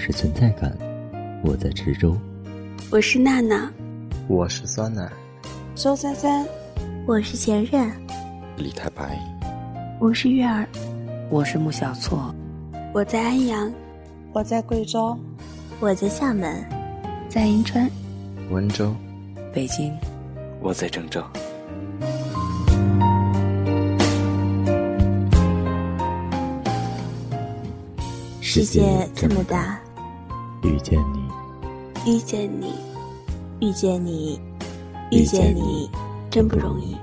是存在感，我在池州。我是娜娜，我是酸奶，周三三，我是前任，李太白，我是月儿，我是穆小错，我在安阳，我在贵州，我在厦门，在银川，温州，北京，我在郑州。世界这么大，遇见你，遇见你，遇见你，遇见你，真不容易。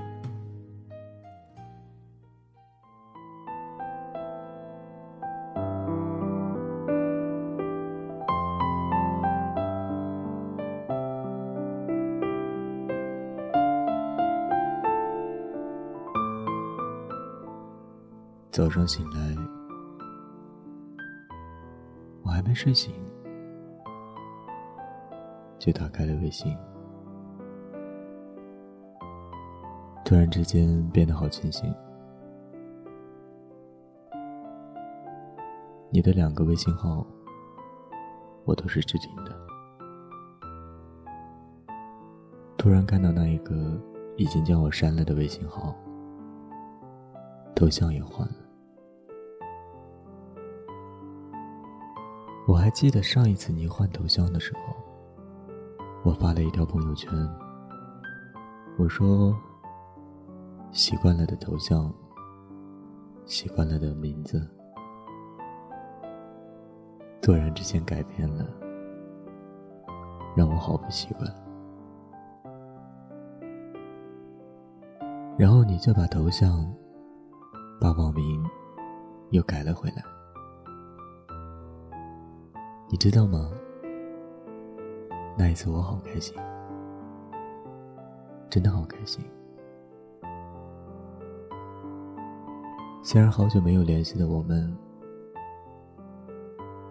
早上醒来。还没睡醒，就打开了微信。突然之间变得好清醒。你的两个微信号，我都是置顶的。突然看到那一个已经将我删了的微信号，头像也换了。我还记得上一次你换头像的时候，我发了一条朋友圈。我说：“习惯了的头像，习惯了的名字，突然之间改变了，让我好不习惯。”然后你就把头像、把网名又改了回来。你知道吗？那一次我好开心，真的好开心。虽然好久没有联系的我们，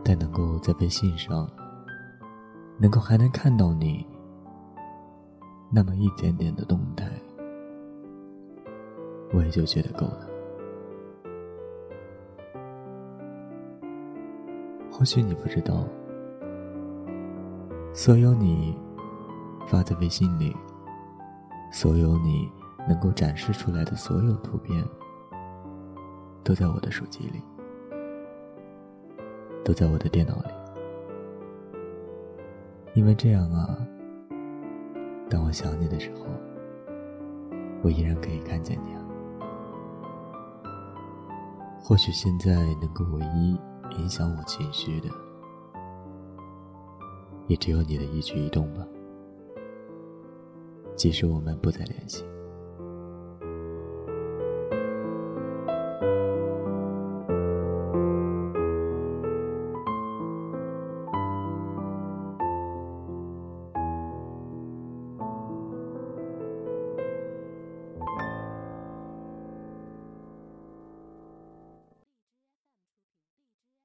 但能够在微信上，能够还能看到你那么一点点的动态，我也就觉得够了。或许你不知道，所有你发在微信里，所有你能够展示出来的所有图片，都在我的手机里，都在我的电脑里。因为这样啊，当我想你的时候，我依然可以看见你啊。或许现在能够唯一。影响我情绪的，也只有你的一举一动吧。即使我们不再联系。